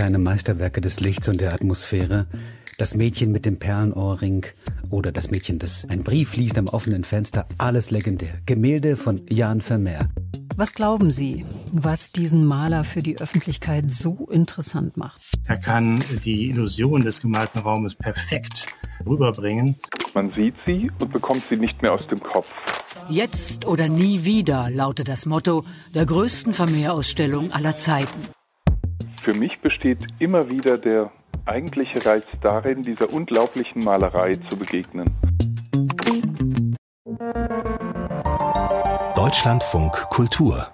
kleine Meisterwerke des Lichts und der Atmosphäre. Das Mädchen mit dem Perlenohrring oder das Mädchen, das ein Brief liest am offenen Fenster, alles legendär. Gemälde von Jan Vermeer. Was glauben Sie, was diesen Maler für die Öffentlichkeit so interessant macht? Er kann die Illusion des gemalten Raumes perfekt rüberbringen. Man sieht sie und bekommt sie nicht mehr aus dem Kopf. Jetzt oder nie wieder lautet das Motto der größten Vermehrausstellung aller Zeiten. Für mich besteht immer wieder der eigentliche Reiz darin, dieser unglaublichen Malerei zu begegnen. Deutschlandfunk Kultur.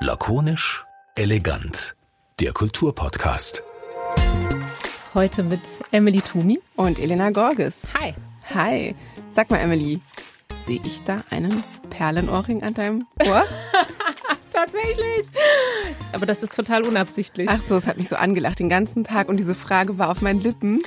Lakonisch, elegant. Der Kulturpodcast. Heute mit Emily Tumi und Elena Gorges. Hi. Hi. Sag mal, Emily, sehe ich da einen Perlenohrring an deinem Ohr? Tatsächlich. Aber das ist total unabsichtlich. Ach so, es hat mich so angelacht den ganzen Tag und diese Frage war auf meinen Lippen.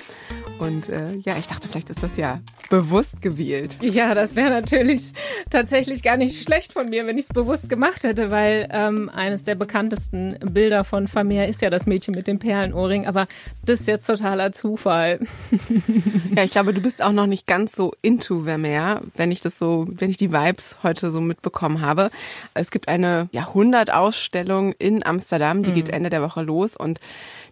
Und äh, ja, ich dachte, vielleicht ist das ja bewusst gewählt. Ja, das wäre natürlich tatsächlich gar nicht schlecht von mir, wenn ich es bewusst gemacht hätte, weil ähm, eines der bekanntesten Bilder von Vermeer ist ja das Mädchen mit dem Perlenohrring. Aber das ist jetzt totaler Zufall. ja, ich glaube, du bist auch noch nicht ganz so into Vermeer, wenn ich das so, wenn ich die Vibes heute so mitbekommen habe. Es gibt eine Jahrhundertausstellung in Amsterdam, die mhm. geht Ende der Woche los und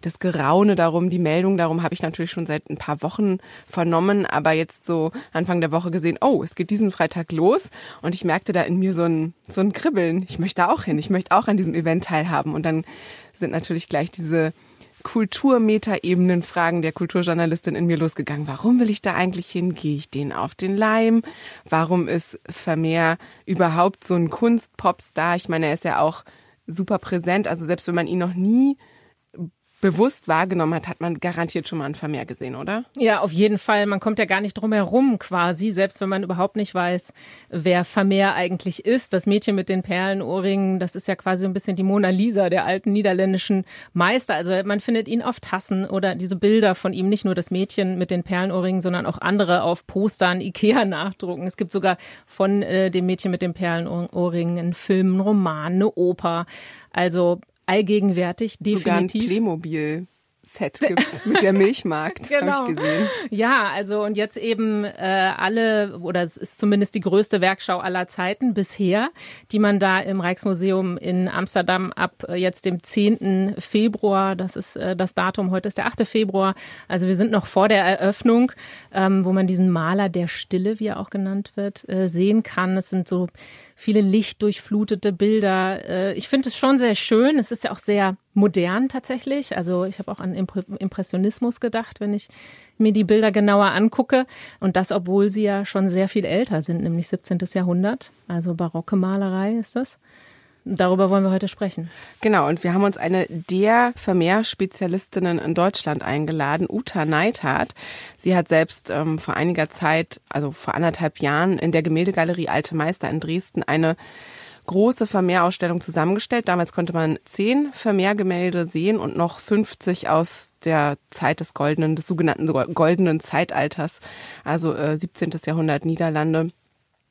das Geraune darum, die Meldung darum habe ich natürlich schon seit ein paar Wochen vernommen, aber jetzt so Anfang der Woche gesehen, oh, es geht diesen Freitag los und ich merkte da in mir so ein, so ein Kribbeln. Ich möchte auch hin, ich möchte auch an diesem Event teilhaben und dann sind natürlich gleich diese Kulturmeta-Ebenen Fragen der Kulturjournalistin in mir losgegangen. Warum will ich da eigentlich hin? Gehe ich denen auf den Leim? Warum ist Vermeer überhaupt so ein Kunstpopstar? Ich meine, er ist ja auch super präsent. Also selbst wenn man ihn noch nie bewusst wahrgenommen hat, hat man garantiert schon mal ein Vermehr gesehen, oder? Ja, auf jeden Fall. Man kommt ja gar nicht drum herum quasi, selbst wenn man überhaupt nicht weiß, wer Vermeer eigentlich ist. Das Mädchen mit den Perlenohrringen, das ist ja quasi ein bisschen die Mona Lisa der alten niederländischen Meister. Also man findet ihn auf Tassen oder diese Bilder von ihm, nicht nur das Mädchen mit den Perlenohrringen, sondern auch andere auf Postern, Ikea nachdrucken. Es gibt sogar von äh, dem Mädchen mit den Perlenohrringen einen Film, einen Roman, eine Oper. Also allgegenwärtig, definitiv. Sogar ein Playmobil. Set gibt's mit der Milchmarkt, genau. habe ich gesehen. Ja, also und jetzt eben äh, alle, oder es ist zumindest die größte Werkschau aller Zeiten bisher, die man da im Rijksmuseum in Amsterdam ab äh, jetzt dem 10. Februar, das ist äh, das Datum, heute ist der 8. Februar, also wir sind noch vor der Eröffnung, ähm, wo man diesen Maler der Stille, wie er auch genannt wird, äh, sehen kann. Es sind so viele lichtdurchflutete Bilder. Äh, ich finde es schon sehr schön. Es ist ja auch sehr modern tatsächlich. Also ich habe auch an Impressionismus gedacht, wenn ich mir die Bilder genauer angucke. Und das, obwohl sie ja schon sehr viel älter sind, nämlich 17. Jahrhundert. Also barocke Malerei ist das. Darüber wollen wir heute sprechen. Genau, und wir haben uns eine der Vermehrspezialistinnen in Deutschland eingeladen, Uta Neithardt. Sie hat selbst ähm, vor einiger Zeit, also vor anderthalb Jahren, in der Gemäldegalerie Alte Meister in Dresden eine große Vermehrausstellung zusammengestellt. Damals konnte man zehn Vermehrgemälde sehen und noch 50 aus der Zeit des goldenen, des sogenannten goldenen Zeitalters, also äh, 17. Jahrhundert Niederlande.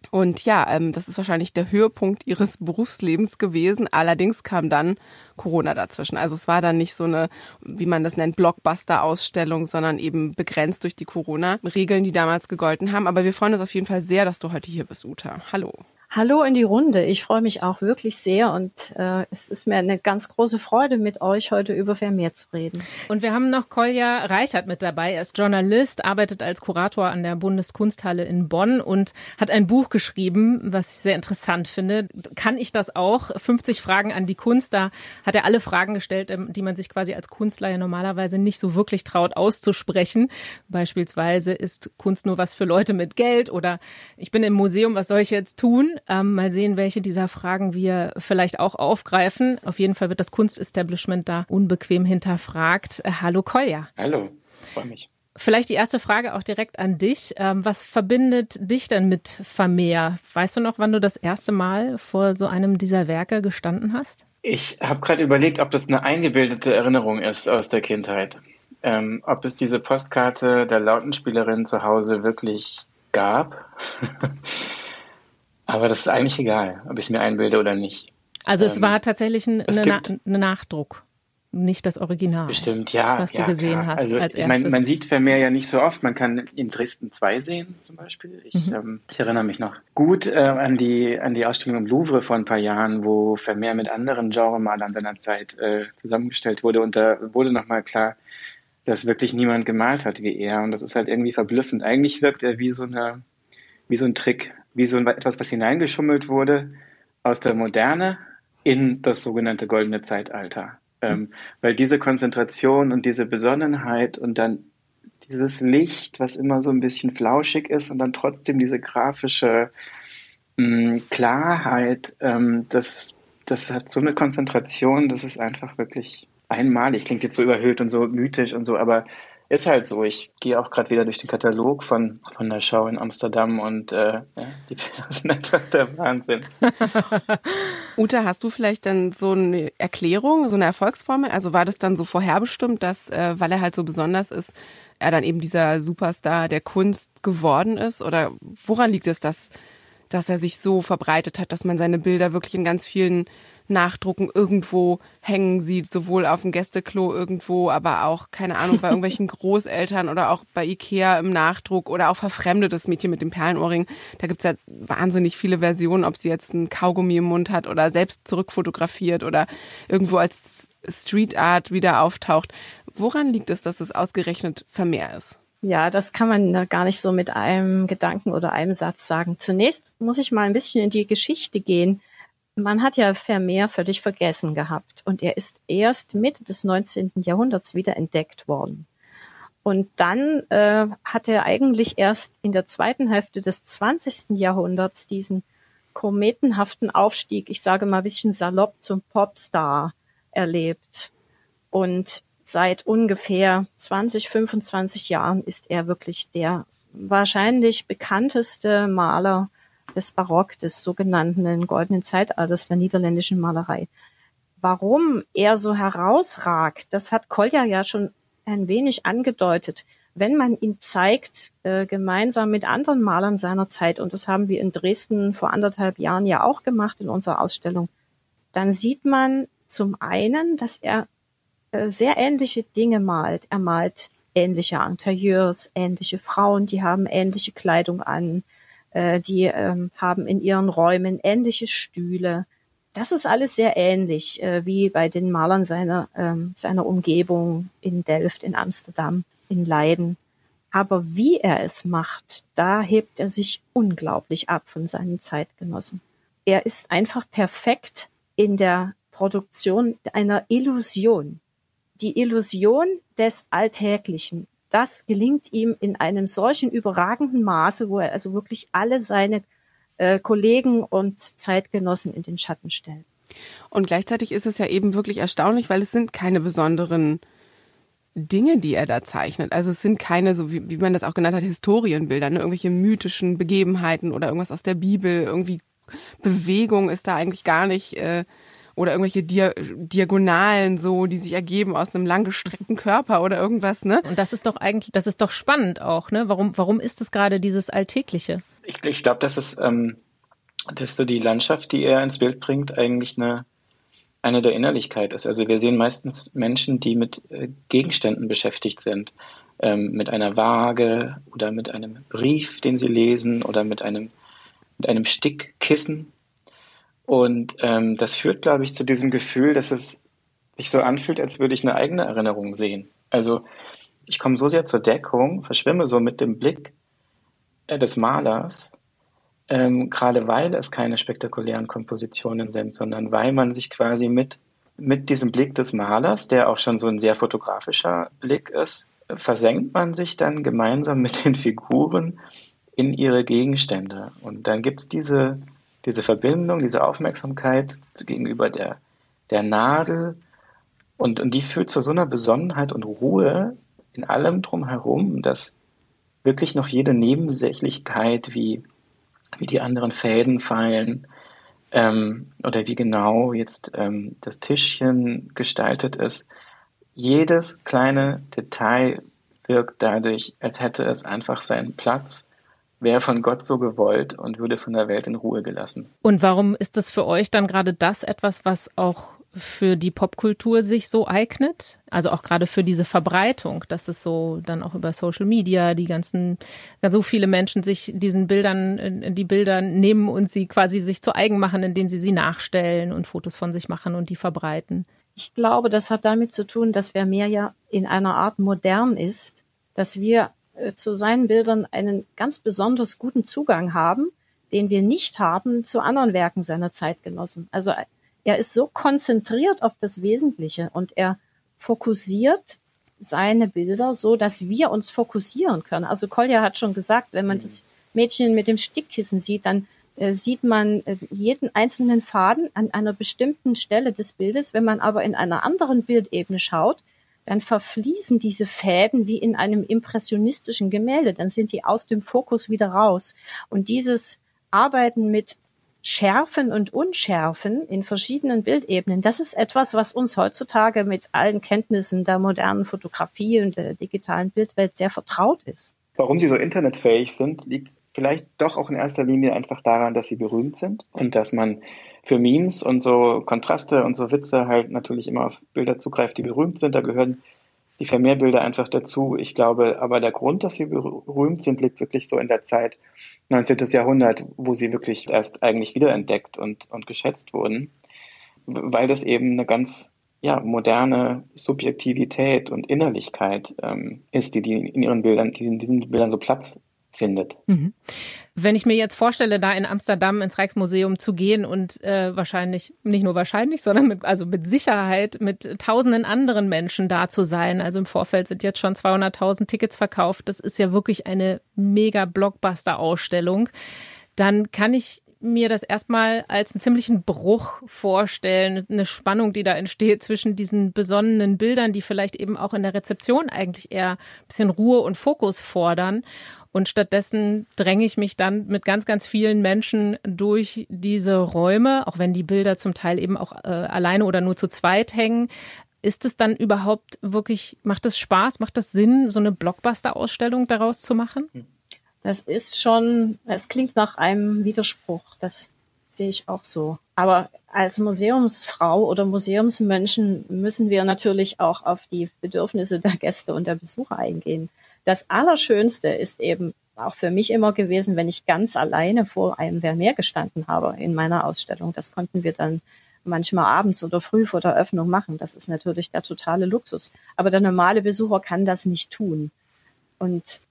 Und ja, ähm, das ist wahrscheinlich der Höhepunkt ihres Berufslebens gewesen. Allerdings kam dann Corona dazwischen. Also es war dann nicht so eine, wie man das nennt, Blockbuster-Ausstellung, sondern eben begrenzt durch die Corona-Regeln, die damals gegolten haben. Aber wir freuen uns auf jeden Fall sehr, dass du heute hier bist, Uta. Hallo. Hallo in die Runde. Ich freue mich auch wirklich sehr und äh, es ist mir eine ganz große Freude, mit euch heute über Vermeer zu reden. Und wir haben noch Kolja Reichert mit dabei. Er ist Journalist, arbeitet als Kurator an der Bundeskunsthalle in Bonn und hat ein Buch geschrieben, was ich sehr interessant finde. Kann ich das auch? 50 Fragen an die Kunst. Da hat er alle Fragen gestellt, ähm, die man sich quasi als Künstler ja normalerweise nicht so wirklich traut auszusprechen. Beispielsweise ist Kunst nur was für Leute mit Geld oder ich bin im Museum, was soll ich jetzt tun? Ähm, mal sehen, welche dieser Fragen wir vielleicht auch aufgreifen. Auf jeden Fall wird das Kunstestablishment da unbequem hinterfragt. Äh, hallo Kolja. Hallo, freue mich. Vielleicht die erste Frage auch direkt an dich. Ähm, was verbindet dich denn mit Vermeer? Weißt du noch, wann du das erste Mal vor so einem dieser Werke gestanden hast? Ich habe gerade überlegt, ob das eine eingebildete Erinnerung ist aus der Kindheit. Ähm, ob es diese Postkarte der Lautenspielerin zu Hause wirklich gab. Aber das ist eigentlich egal, ob ich es mir einbilde oder nicht. Also es ähm, war tatsächlich ein, eine, Na, eine Nachdruck. nicht das Original. Bestimmt, ja. Was ja, du gesehen klar. hast also, als erstes. man sieht Vermeer ja nicht so oft. Man kann in Dresden 2 sehen, zum Beispiel. Ich, Mhm. ähm, ich erinnere mich noch gut äh, an, die, an die Ausstellung im Louvre vor ein paar Jahren, wo Vermeer mit anderen Genremalern seiner Zeit äh, zusammengestellt wurde. Und da wurde nochmal klar, dass wirklich niemand gemalt hat wie er. Und das ist halt irgendwie verblüffend. Eigentlich wirkt er wie so eine, wie so ein Trick, wie so etwas, was hineingeschummelt wurde aus der Moderne in das sogenannte goldene Zeitalter. Ähm, weil diese Konzentration und diese Besonnenheit und dann dieses Licht, was immer so ein bisschen flauschig ist und dann trotzdem diese grafische mh, Klarheit, ähm, das, das hat so eine Konzentration, das ist einfach wirklich einmalig. Klingt jetzt so überhöht und so mythisch und so, aber ist halt so. Ich gehe auch gerade wieder durch den Katalog von, von der Schau in Amsterdam und äh, ja, die Bilder sind einfach der Wahnsinn. Uta, hast du vielleicht dann so eine Erklärung, so eine Erfolgsformel? Also war das dann so vorherbestimmt, dass, äh, weil er halt so besonders ist, er dann eben dieser Superstar der Kunst geworden ist? Oder woran liegt es, dass, dass er sich so verbreitet hat, dass man seine Bilder wirklich in ganz vielen Nachdrucken irgendwo hängen sieht, sowohl auf dem Gästeklo irgendwo, aber auch, keine Ahnung, bei irgendwelchen Großeltern oder auch bei Ikea im Nachdruck oder auch verfremdetes Mädchen mit dem Perlenohrring. Da gibt's ja wahnsinnig viele Versionen, ob sie jetzt ein Kaugummi im Mund hat oder selbst zurückfotografiert oder irgendwo als Street Art wieder auftaucht. Woran liegt es, dass es ausgerechnet Vermehr ist? Ja, das kann man gar nicht so mit einem Gedanken oder einem Satz sagen. Zunächst muss ich mal ein bisschen in die Geschichte gehen. Man hat ja Vermeer völlig vergessen gehabt und er ist erst Mitte des 19. Jahrhunderts wieder entdeckt worden. Und dann äh, hat er eigentlich erst in der zweiten Hälfte des 20. Jahrhunderts diesen kometenhaften Aufstieg, ich sage mal ein bisschen salopp, zum Popstar erlebt. Und seit ungefähr 20, 25 Jahren ist er wirklich der wahrscheinlich bekannteste Maler des Barock, des sogenannten goldenen Zeitalters der niederländischen Malerei. Warum er so herausragt, das hat Kolja ja schon ein wenig angedeutet. Wenn man ihn zeigt, äh, gemeinsam mit anderen Malern seiner Zeit, und das haben wir in Dresden vor anderthalb Jahren ja auch gemacht in unserer Ausstellung, dann sieht man zum einen, dass er äh, sehr ähnliche Dinge malt. Er malt ähnliche Interieurs, ähnliche Frauen, die haben ähnliche Kleidung an, äh, die ähm, haben in ihren Räumen ähnliche Stühle. Das ist alles sehr ähnlich äh, wie bei den Malern seiner, ähm, seiner Umgebung in Delft, in Amsterdam, in Leiden. Aber wie er es macht, da hebt er sich unglaublich ab von seinen Zeitgenossen. Er ist einfach perfekt in der Produktion einer Illusion. Die Illusion des Alltäglichen, das gelingt ihm in einem solchen überragenden Maße, wo er also wirklich alle seine äh, Kollegen und Zeitgenossen in den Schatten stellt. Und gleichzeitig ist es ja eben wirklich erstaunlich, weil es sind keine besonderen Dinge, die er da zeichnet. Also es sind keine, so wie, wie man das auch genannt hat, Historienbilder, ne? irgendwelche mythischen Begebenheiten oder irgendwas aus der Bibel, irgendwie Bewegung ist da eigentlich gar nicht äh, oder irgendwelche Dia Diagonalen so, die sich ergeben aus einem langgestreckten Körper oder irgendwas, ne? Und das ist doch eigentlich, das ist doch spannend auch, ne? Warum, warum ist es gerade dieses Alltägliche? Ich, ich glaube, das ist, ähm, dass so die Landschaft, die er ins Bild bringt, eigentlich eine, eine der Innerlichkeit ist. Also wir sehen meistens Menschen, die mit äh, Gegenständen beschäftigt sind, ähm, mit einer Waage oder mit einem Brief, den sie lesen oder mit einem, mit einem Stickkissen. Und ähm, das führt, glaube ich, zu diesem Gefühl, dass es sich so anfühlt, als würde ich eine eigene Erinnerung sehen. Also ich komme so sehr zur Deckung, verschwimme so mit dem Blick äh, des Malers, ähm, gerade weil es keine spektakulären Kompositionen sind, sondern weil man sich quasi mit, mit diesem Blick des Malers, der auch schon so ein sehr fotografischer Blick ist, versenkt man sich dann gemeinsam mit den Figuren in ihre Gegenstände. Und dann gibt es diese, diese Verbindung, diese Aufmerksamkeit gegenüber der, der Nadel und, und die führt zu so einer Besonnenheit und Ruhe in allem drumherum, dass wirklich noch jede Nebensächlichkeit wie wie die anderen Fäden fallen ähm, oder wie genau jetzt ähm, das Tischchen gestaltet ist. Jedes kleine Detail wirkt dadurch, als hätte es einfach seinen Platz, wäre von Gott so gewollt und würde von der Welt in Ruhe gelassen. Und warum ist das für euch dann gerade das etwas, was auch für die Popkultur sich so eignet? Also auch gerade für diese Verbreitung, dass es so dann auch über Social Media die ganzen, so viele Menschen sich diesen Bildern, die Bilder nehmen und sie quasi sich zu eigen machen, indem sie sie nachstellen und Fotos von sich machen und die verbreiten. Ich glaube, das hat damit zu tun, dass Vermeer ja in einer Art modern ist, dass wir äh, zu seinen Bildern einen ganz besonders guten Zugang haben, den wir nicht haben zu anderen Werken seiner Zeitgenossen. Also er ist so konzentriert auf das Wesentliche und er fokussiert seine Bilder so, dass wir uns fokussieren können. Also Kolja hat schon gesagt, wenn man das Mädchen mit dem Stickkissen sieht, dann äh, sieht man äh, jeden einzelnen Faden an einer bestimmten Stelle des Bildes. Wenn man aber in einer anderen Bildebene schaut, dann verfließen diese Fäden wie in einem impressionistischen Gemälde. Dann sind die aus dem Fokus wieder raus. Und dieses Arbeiten mit Schärfen und Unschärfen in verschiedenen Bildebenen, das ist etwas, was uns heutzutage mit allen Kenntnissen der modernen Fotografie und der digitalen Bildwelt sehr vertraut ist. Warum sie so internetfähig sind, liegt vielleicht doch auch in erster Linie einfach daran, dass sie berühmt sind und dass man für Memes und so Kontraste und so Witze halt natürlich immer auf Bilder zugreift, die berühmt sind. Da gehören die Vermehrbilder einfach dazu. Ich glaube, aber der Grund, dass sie berühmt sind, liegt wirklich so in der Zeit 19. Jahrhundert, wo sie wirklich erst eigentlich wiederentdeckt und, und geschätzt wurden, weil das eben eine ganz ja, moderne Subjektivität und Innerlichkeit ähm, ist, die, die in ihren Bildern, die in diesen Bildern so Platz findet. Mhm. Wenn ich mir jetzt vorstelle, da in Amsterdam ins Rijksmuseum zu gehen und äh, wahrscheinlich, nicht nur wahrscheinlich, sondern mit, also mit Sicherheit mit tausenden anderen Menschen da zu sein. Also im Vorfeld sind jetzt schon 200.000 Tickets verkauft. Das ist ja wirklich eine mega Blockbuster-Ausstellung. Dann kann ich mir das erstmal als einen ziemlichen Bruch vorstellen, eine Spannung, die da entsteht zwischen diesen besonnenen Bildern, die vielleicht eben auch in der Rezeption eigentlich eher ein bisschen Ruhe und Fokus fordern und stattdessen dränge ich mich dann mit ganz, ganz vielen Menschen durch diese Räume, auch wenn die Bilder zum Teil eben auch äh, alleine oder nur zu zweit hängen. Ist es dann überhaupt wirklich, macht es Spaß, macht das Sinn, so eine Blockbuster-Ausstellung daraus zu machen? Das ist schon, es klingt nach einem Widerspruch. Das sehe ich auch so. Aber als Museumsfrau oder Museumsmenschen müssen wir natürlich auch auf die Bedürfnisse der Gäste und der Besucher eingehen. Das Allerschönste ist eben auch für mich immer gewesen, wenn ich ganz alleine vor einem Vermeer gestanden habe in meiner Ausstellung. Das konnten wir dann manchmal abends oder früh vor der Öffnung machen. Das ist natürlich der totale Luxus. Aber der normale Besucher kann das nicht tun. Und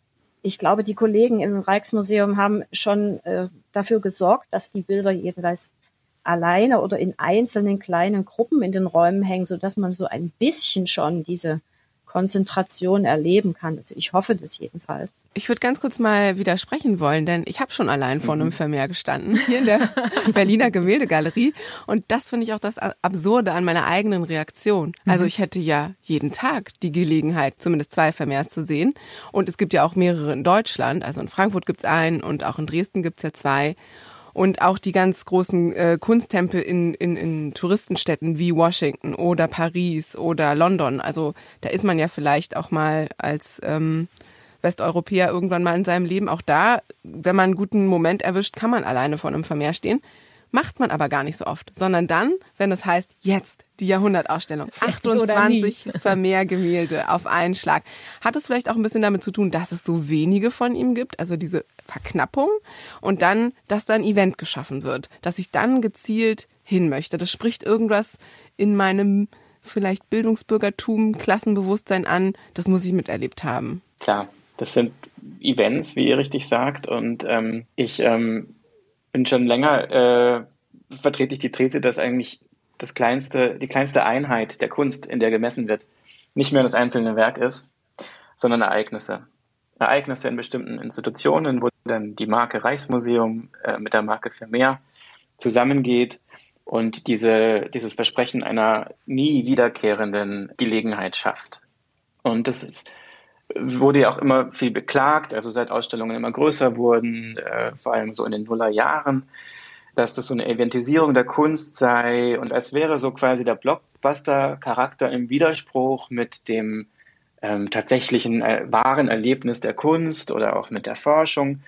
ich glaube, die Kollegen im Rijksmuseum haben schon äh, dafür gesorgt, dass die Bilder jeweils alleine oder in einzelnen kleinen Gruppen in den Räumen hängen, so dass man so ein bisschen schon diese Konzentration erleben kann. Also ich hoffe das jedenfalls. Ich würde ganz kurz mal widersprechen wollen, denn ich habe schon allein vor einem mhm. Vermeer gestanden, hier in der Berliner Gemäldegalerie. Und das finde ich auch das Absurde an meiner eigenen Reaktion. Also mhm. ich hätte ja jeden Tag die Gelegenheit, zumindest zwei Vermehrs zu sehen. Und es gibt ja auch mehrere in Deutschland. Also in Frankfurt gibt es einen und auch in Dresden gibt es ja zwei und auch die ganz großen äh, Kunsttempel in, in, in Touristenstädten wie Washington oder Paris oder London. Also da ist man ja vielleicht auch mal als ähm, Westeuropäer irgendwann mal in seinem Leben auch da. Wenn man einen guten Moment erwischt, kann man alleine vor einem Vermeer stehen. Macht man aber gar nicht so oft, sondern dann, wenn es heißt, jetzt die Jahrhundertausstellung, 28 Vermehrgemälde auf einen Schlag. Hat es vielleicht auch ein bisschen damit zu tun, dass es so wenige von ihm gibt, also diese Verknappung und dann, dass da ein Event geschaffen wird, dass ich dann gezielt hin möchte. Das spricht irgendwas in meinem vielleicht Bildungsbürgertum, Klassenbewusstsein an, das muss ich miterlebt haben. Klar, das sind Events, wie ihr richtig sagt. Und ähm, ich ähm, bin schon länger, äh, vertrete ich die These, dass eigentlich das kleinste, die kleinste Einheit der Kunst, in der gemessen wird, nicht mehr das einzelne Werk ist, sondern Ereignisse. Ereignisse in bestimmten Institutionen, wo dann die Marke Reichsmuseum äh, mit der Marke Vermeer zusammengeht und diese, dieses Versprechen einer nie wiederkehrenden Gelegenheit schafft. Und das ist wurde ja auch immer viel beklagt, also seit Ausstellungen immer größer wurden, äh, vor allem so in den Nullerjahren, dass das so eine Eventisierung der Kunst sei und als wäre so quasi der Blockbuster-Charakter im Widerspruch mit dem ähm, tatsächlichen äh, wahren Erlebnis der Kunst oder auch mit der Forschung.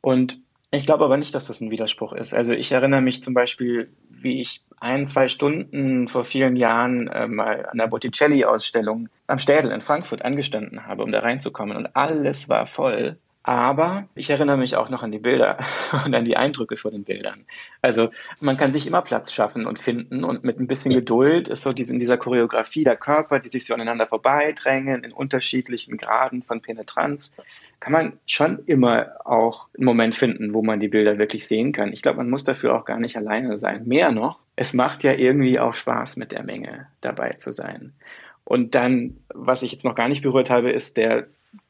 Und Ich glaube aber nicht, dass das ein Widerspruch ist. Also ich erinnere mich zum Beispiel, wie ich ein, zwei Stunden vor vielen Jahren äh, mal an der Botticelli-Ausstellung am Städel in Frankfurt angestanden habe, um da reinzukommen. Und alles war voll. Aber ich erinnere mich auch noch an die Bilder und an die Eindrücke vor den Bildern. Also man kann sich immer Platz schaffen und finden und mit ein bisschen Geduld ist so in dieser Choreografie der Körper, die sich so aneinander vorbeidrängen in unterschiedlichen Graden von Penetranz, kann man schon immer auch einen Moment finden, wo man die Bilder wirklich sehen kann. Ich glaube, man muss dafür auch gar nicht alleine sein. Mehr noch, es macht ja irgendwie auch Spaß, mit der Menge dabei zu sein. Und dann, was ich jetzt noch gar nicht berührt habe, ist der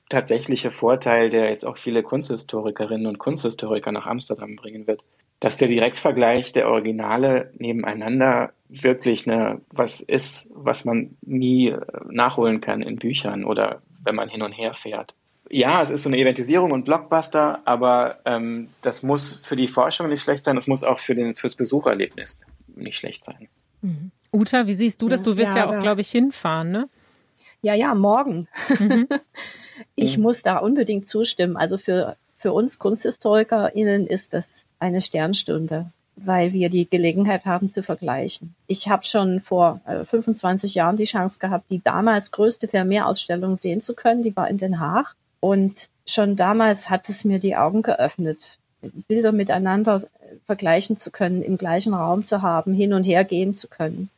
tatsächliche Vorteil, der jetzt auch viele Kunsthistorikerinnen und Kunsthistoriker nach Amsterdam bringen wird, dass der Direktvergleich der Originale nebeneinander wirklich eine, was ist, was man nie nachholen kann in Büchern oder wenn man hin und her fährt. Ja, es ist so eine Eventisierung und Blockbuster, aber ähm, das muss für die Forschung nicht schlecht sein, es muss auch für den, fürs Besucherlebnis nicht schlecht sein. Mhm. Uta, wie siehst du das? Du wirst ja, ja auch, glaube ich, hinfahren, ne? Ja, ja, morgen. Mhm. Ich mhm. muss da unbedingt zustimmen. Also für, für uns KunsthistorikerInnen ist das eine Sternstunde, weil wir die Gelegenheit haben zu vergleichen. Ich habe schon vor äh, 25 Jahren die Chance gehabt, die damals größte Vermeer-Ausstellung sehen zu können. Die war in Den Haag. Und schon damals hat es mir die Augen geöffnet, Bilder miteinander vergleichen zu können, im gleichen Raum zu haben, hin und her gehen zu können.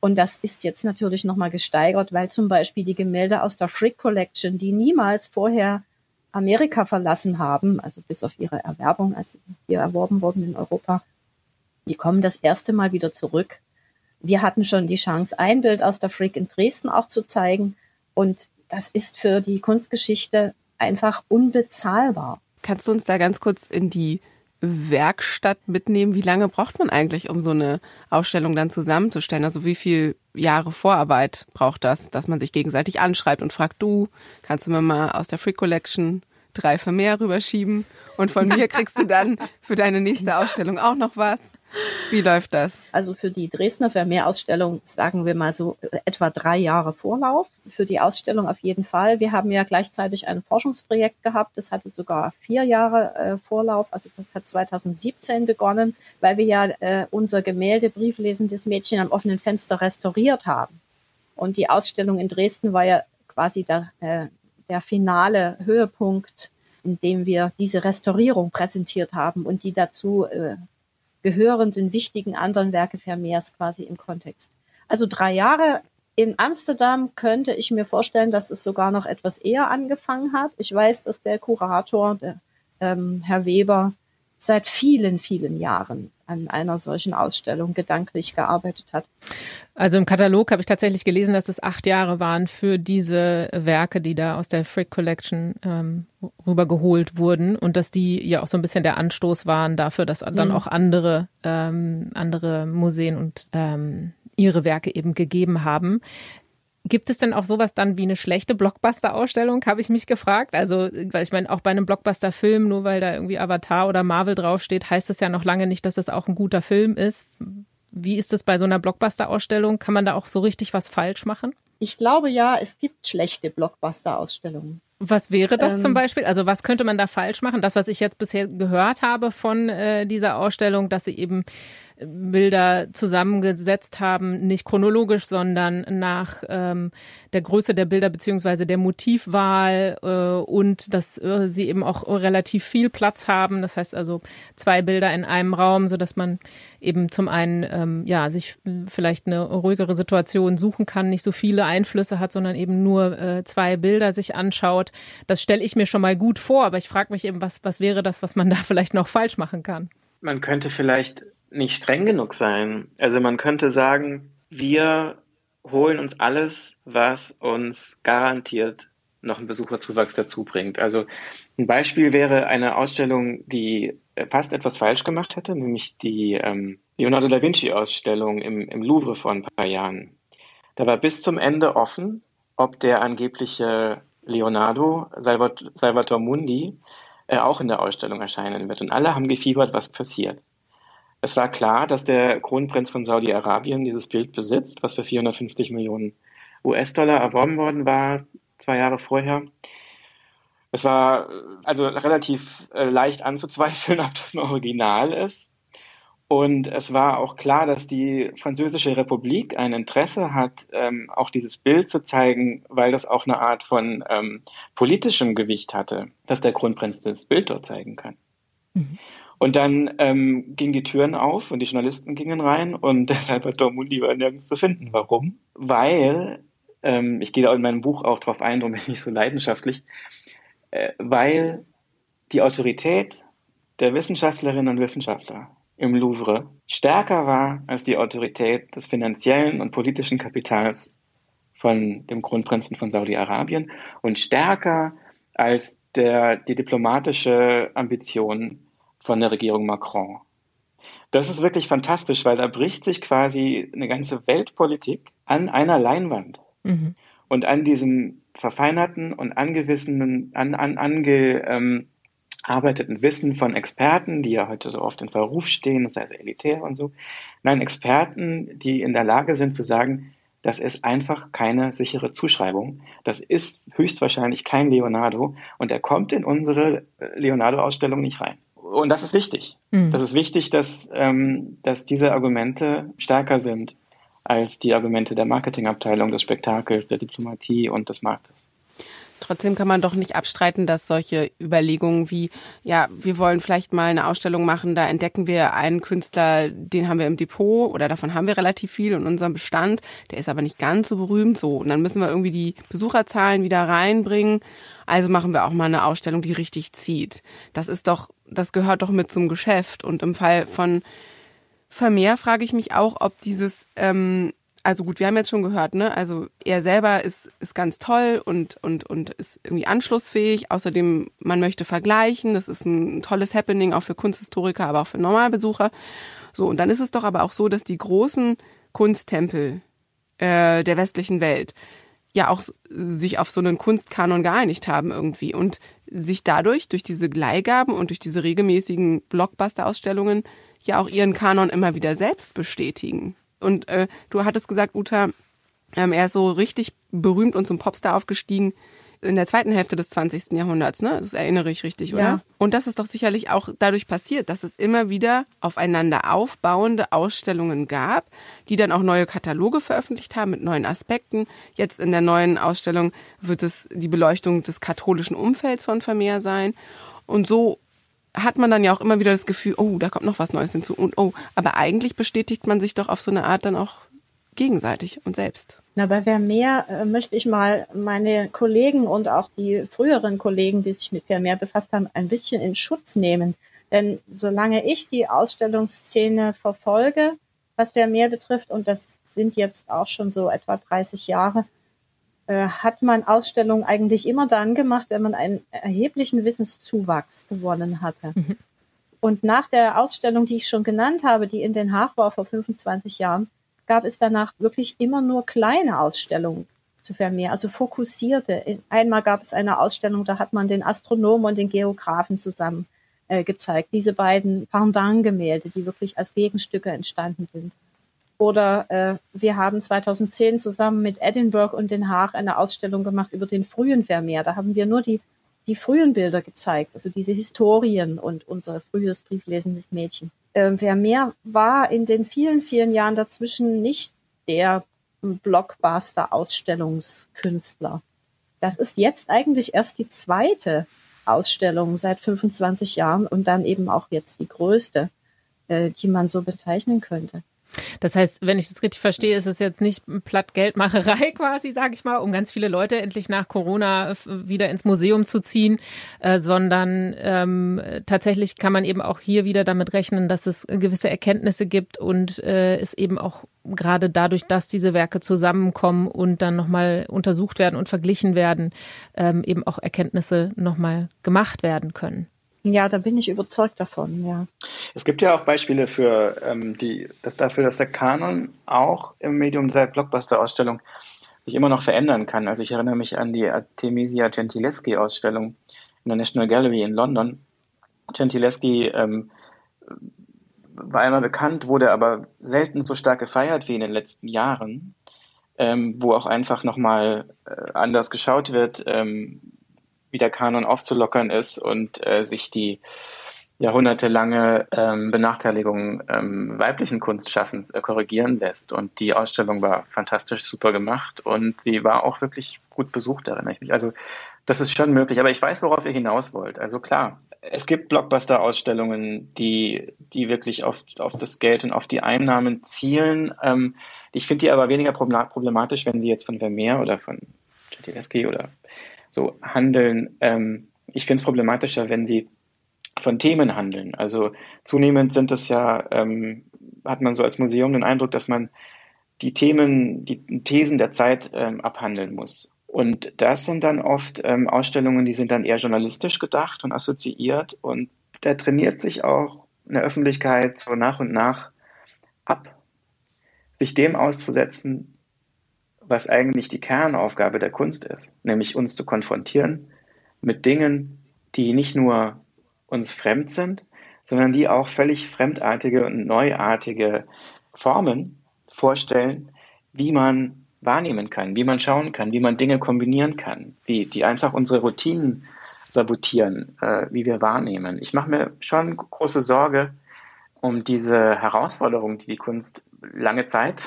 Und das ist jetzt natürlich nochmal gesteigert, weil zum Beispiel die Gemälde aus der Frick Collection, die niemals vorher Amerika verlassen haben, also bis auf ihre Erwerbung, als sie hier erworben wurden in Europa, die kommen das erste Mal wieder zurück. Wir hatten schon die Chance, ein Bild aus der Frick in Dresden auch zu zeigen. Und das ist für die Kunstgeschichte einfach unbezahlbar. Kannst du uns da ganz kurz in die Werkstatt mitnehmen. Wie lange braucht man eigentlich, um so eine Ausstellung dann zusammenzustellen? Also wie viele Jahre Vorarbeit braucht das, dass man sich gegenseitig anschreibt und fragt, du, kannst du mir mal aus der Free Collection drei Vermehr rüberschieben und von mir kriegst du dann für deine nächste Ausstellung auch noch was? Wie läuft das? Also für die Dresdner Vermehrausstellung sagen wir mal so äh, etwa drei Jahre Vorlauf. Für die Ausstellung auf jeden Fall. Wir haben ja gleichzeitig ein Forschungsprojekt gehabt. Das hatte sogar vier Jahre äh, Vorlauf. Also das hat 2017 begonnen, weil wir ja äh, unser Gemälde Brieflesendes Mädchen am offenen Fenster restauriert haben. Und die Ausstellung in Dresden war ja quasi der, äh, der finale Höhepunkt, in dem wir diese Restaurierung präsentiert haben und die dazu äh, gehörenden wichtigen anderen Werke Vermeers quasi im Kontext. Also drei Jahre in Amsterdam könnte ich mir vorstellen, dass es sogar noch etwas eher angefangen hat. Ich weiß, dass der Kurator, der, ähm, Herr Weber, seit vielen, vielen Jahren an einer solchen Ausstellung gedanklich gearbeitet hat. Also im Katalog habe ich tatsächlich gelesen, dass es acht Jahre waren für diese Werke, die da aus der Frick Collection ähm, rübergeholt wurden und dass die ja auch so ein bisschen der Anstoß waren dafür, dass dann mhm. auch andere ähm, andere Museen und ähm, ihre Werke eben gegeben haben. Gibt es denn auch sowas dann wie eine schlechte Blockbuster-Ausstellung, habe ich mich gefragt. Also, weil ich meine, auch bei einem Blockbuster-Film, nur weil da irgendwie Avatar oder Marvel draufsteht, heißt das ja noch lange nicht, dass es auch ein guter Film ist. Wie ist es bei so einer Blockbuster-Ausstellung? Kann man da auch so richtig was falsch machen? Ich glaube ja, es gibt schlechte Blockbuster-Ausstellungen. Was wäre das ähm, zum Beispiel? Also was könnte man da falsch machen? Das, was ich jetzt bisher gehört habe von äh, dieser Ausstellung, dass sie eben Bilder zusammengesetzt haben, nicht chronologisch, sondern nach ähm, der Größe der Bilder beziehungsweise der Motivwahl äh, und dass äh, sie eben auch relativ viel Platz haben. Das heißt also zwei Bilder in einem Raum, so dass man eben zum einen ähm, ja sich vielleicht eine ruhigere Situation suchen kann, nicht so viele Einflüsse hat, sondern eben nur äh, zwei Bilder sich anschaut. Das stelle ich mir schon mal gut vor, aber ich frage mich eben, was was wäre das, was man da vielleicht noch falsch machen kann? Man könnte vielleicht nicht streng genug sein. Also man könnte sagen, wir holen uns alles, was uns garantiert noch einen Besucherzuwachs dazu bringt. Also ein Beispiel wäre eine Ausstellung, die fast etwas falsch gemacht hätte, nämlich die ähm, Leonardo da Vinci Ausstellung im, im Louvre vor ein paar Jahren. Da war bis zum Ende offen, ob der angebliche Leonardo Salvat Salvator Mundi äh, auch in der Ausstellung erscheinen wird. Und alle haben gefiebert, was passiert. Es war klar, dass der Kronprinz von Saudi-Arabien dieses Bild besitzt, was für 450 Millionen US-Dollar erworben worden war, zwei Jahre vorher. Es war äh, also relativ äh, leicht anzuzweifeln, ob das ein Original ist. Und es war auch klar, dass die Französische Republik ein Interesse hat, ähm, auch dieses Bild zu zeigen, weil das auch eine Art von ähm, politischem Gewicht hatte, dass der Kronprinz das Bild dort zeigen kann. Mhm. Und dann ähm, gingen die Türen auf und die Journalisten gingen rein und der Salvatore Mundi war nirgends zu finden. Warum? Weil, ähm, ich gehe da in meinem Buch auch drauf ein, darum bin ich nicht so leidenschaftlich, äh, weil die Autorität der Wissenschaftlerinnen und Wissenschaftler im Louvre stärker war als die Autorität des finanziellen und politischen Kapitals von dem Kronprinzen von Saudi-Arabien und stärker als der, die diplomatische Ambition von der Regierung Macron. Das ist wirklich fantastisch, weil da bricht sich quasi eine ganze Weltpolitik an einer Leinwand. Mhm. Und an diesem verfeinerten und angewissenen, an, an, ange, ähm, arbeiteten Wissen von Experten, die ja heute so oft in Verruf stehen, das heißt elitär und so. Nein, Experten, die in der Lage sind zu sagen, das ist einfach keine sichere Zuschreibung. Das ist höchstwahrscheinlich kein Leonardo und er kommt in unsere Leonardo-Ausstellung nicht rein. Und das ist wichtig. Mhm. Das ist wichtig, dass, ähm, dass diese Argumente stärker sind als die Argumente der Marketingabteilung, des Spektakels, der Diplomatie und des Marktes. Trotzdem kann man doch nicht abstreiten, dass solche Überlegungen wie, ja, wir wollen vielleicht mal eine Ausstellung machen, da entdecken wir einen Künstler, den haben wir im Depot oder davon haben wir relativ viel in unserem Bestand, der ist aber nicht ganz so berühmt so. Und dann müssen wir irgendwie die Besucherzahlen wieder reinbringen. Also machen wir auch mal eine Ausstellung, die richtig zieht. Das ist doch, das gehört doch mit zum Geschäft. Und im Fall von Vermeer frage ich mich auch, ob dieses ähm, also gut, wir haben jetzt schon gehört, ne? Also er selber ist, ist ganz toll und, und, und ist irgendwie anschlussfähig. Außerdem, man möchte vergleichen. Das ist ein tolles Happening, auch für Kunsthistoriker, aber auch für Normalbesucher. So, und dann ist es doch aber auch so, dass die großen Kunsttempel äh, der westlichen Welt ja auch sich auf so einen Kunstkanon geeinigt haben irgendwie und sich dadurch, durch diese Leihgaben und durch diese regelmäßigen Blockbuster-Ausstellungen ja auch ihren Kanon immer wieder selbst bestätigen. Und äh, du hattest gesagt, Uta, ähm, er ist so richtig berühmt und zum Popstar aufgestiegen in der zweiten Hälfte des 20. Jahrhunderts, ne? Das erinnere ich richtig, oder? Ja. Und das ist doch sicherlich auch dadurch passiert, dass es immer wieder aufeinander aufbauende Ausstellungen gab, die dann auch neue Kataloge veröffentlicht haben mit neuen Aspekten. Jetzt in der neuen Ausstellung wird es die Beleuchtung des katholischen Umfelds von Vermeer sein. Und so hat man dann ja auch immer wieder das Gefühl, oh, da kommt noch was Neues hinzu und oh, aber eigentlich bestätigt man sich doch auf so eine Art dann auch gegenseitig und selbst. Na, bei Vermeer äh, möchte ich mal meine Kollegen und auch die früheren Kollegen, die sich mit Vermeer befasst haben, ein bisschen in Schutz nehmen. Denn solange ich die Ausstellungsszene verfolge, was Vermeer betrifft, und das sind jetzt auch schon so etwa 30 Jahre, äh, hat man Ausstellungen eigentlich immer dann gemacht, wenn man einen erheblichen Wissenszuwachs gewonnen hatte. Mhm. Und nach der Ausstellung, die ich schon genannt habe, die in Den Haag war vor 25 Jahren, gab es danach wirklich immer nur kleine Ausstellungen zu Vermeer, also fokussierte. Einmal gab es eine Ausstellung, da hat man den Astronomen und den Geografen zusammen äh, gezeigt. Diese beiden Pendant-Gemälde, die wirklich als Gegenstücke entstanden sind. Oder äh, wir haben 2010 zusammen mit Edinburgh und Den Haag eine Ausstellung gemacht über den frühen Vermeer. Da haben wir nur die, die frühen Bilder gezeigt, also diese Historien und unser frühes brieflesendes Mädchen. Äh, Vermeer war in den vielen, vielen Jahren dazwischen nicht der Blockbuster-Ausstellungskünstler. Das ist jetzt eigentlich erst die zweite Ausstellung seit 25 Jahren und dann eben auch jetzt die größte, äh, die man so bezeichnen könnte. Das heißt, wenn ich das richtig verstehe, ist es jetzt nicht platt Geldmacherei quasi, sage ich mal, um ganz viele Leute endlich nach Corona wieder ins Museum zu ziehen, äh, sondern ähm, tatsächlich kann man eben auch hier wieder damit rechnen, dass es gewisse Erkenntnisse gibt und äh, es eben auch gerade dadurch, dass diese Werke zusammenkommen und dann nochmal untersucht werden und verglichen werden, ähm, eben auch Erkenntnisse nochmal gemacht werden können. Ja, da bin ich überzeugt davon, ja. Es gibt ja auch Beispiele für ähm, die, das dafür, dass der Kanon auch im Medium der Blockbuster-Ausstellung sich immer noch verändern kann. Also ich erinnere mich an die Artemisia Gentileschi-Ausstellung in der National Gallery in London. Gentileschi ähm, war einmal bekannt, wurde aber selten so stark gefeiert wie in den letzten Jahren, ähm, wo auch einfach nochmal äh, anders geschaut wird, ähm, wie der Kanon aufzulockern ist und äh, sich die jahrhundertelange ähm, Benachteiligung ähm, weiblichen Kunstschaffens äh, korrigieren lässt. Und die Ausstellung war fantastisch super gemacht und sie war auch wirklich gut besucht, erinnere ich mich. Also das ist schon möglich, aber ich weiß, worauf ihr hinaus wollt. Also klar, es gibt Blockbuster-Ausstellungen, die, die wirklich auf, auf das Geld und auf die Einnahmen zielen. Ähm, ich finde die aber weniger problematisch, wenn sie jetzt von Vermeer oder von Gentileschi oder so handeln. Ähm, ich finde es problematischer, wenn sie von Themen handeln. Also zunehmend sind es ja, ähm, hat man so als Museum den Eindruck, dass man die Themen, die Thesen der Zeit ähm, abhandeln muss. Und das sind dann oft ähm, Ausstellungen, die sind dann eher journalistisch gedacht und assoziiert. Und da trainiert sich auch eine Öffentlichkeit so nach und nach ab, sich dem auszusetzen, was eigentlich die Kernaufgabe der Kunst ist, nämlich uns zu konfrontieren mit Dingen, die nicht nur uns fremd sind, sondern die auch völlig fremdartige und neuartige Formen vorstellen, wie man wahrnehmen kann, wie man schauen kann, wie man Dinge kombinieren kann, wie, die einfach unsere Routinen sabotieren, äh, wie wir wahrnehmen. Ich mache mir schon große Sorge um diese Herausforderung, die die Kunst lange Zeit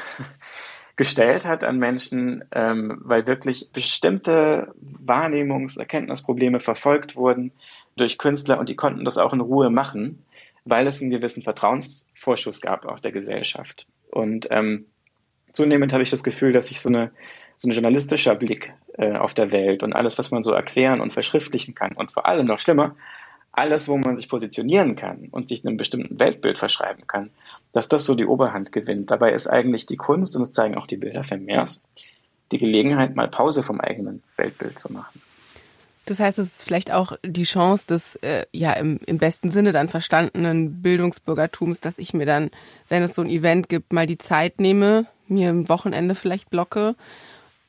gestellt hat an Menschen, ähm, weil wirklich bestimmte Wahrnehmungs-, Erkenntnisprobleme verfolgt wurden, durch Künstler und die konnten das auch in Ruhe machen, weil es einen gewissen Vertrauensvorschuss gab auch der Gesellschaft. Und ähm, zunehmend habe ich das Gefühl, dass sich so eine so ein journalistischer Blick äh, auf der Welt und alles, was man so erklären und verschriftlichen kann und vor allem noch schlimmer, alles, wo man sich positionieren kann und sich einem bestimmten Weltbild verschreiben kann, dass das so die Oberhand gewinnt. Dabei ist eigentlich die Kunst, und das zeigen auch die Bilder Vermeers, die Gelegenheit, mal Pause vom eigenen Weltbild zu machen. Das heißt, es ist vielleicht auch die Chance des, äh, ja, im, im besten Sinne dann verstandenen Bildungsbürgertums, dass ich mir dann, wenn es so ein Event gibt, mal die Zeit nehme, mir im Wochenende vielleicht blocke,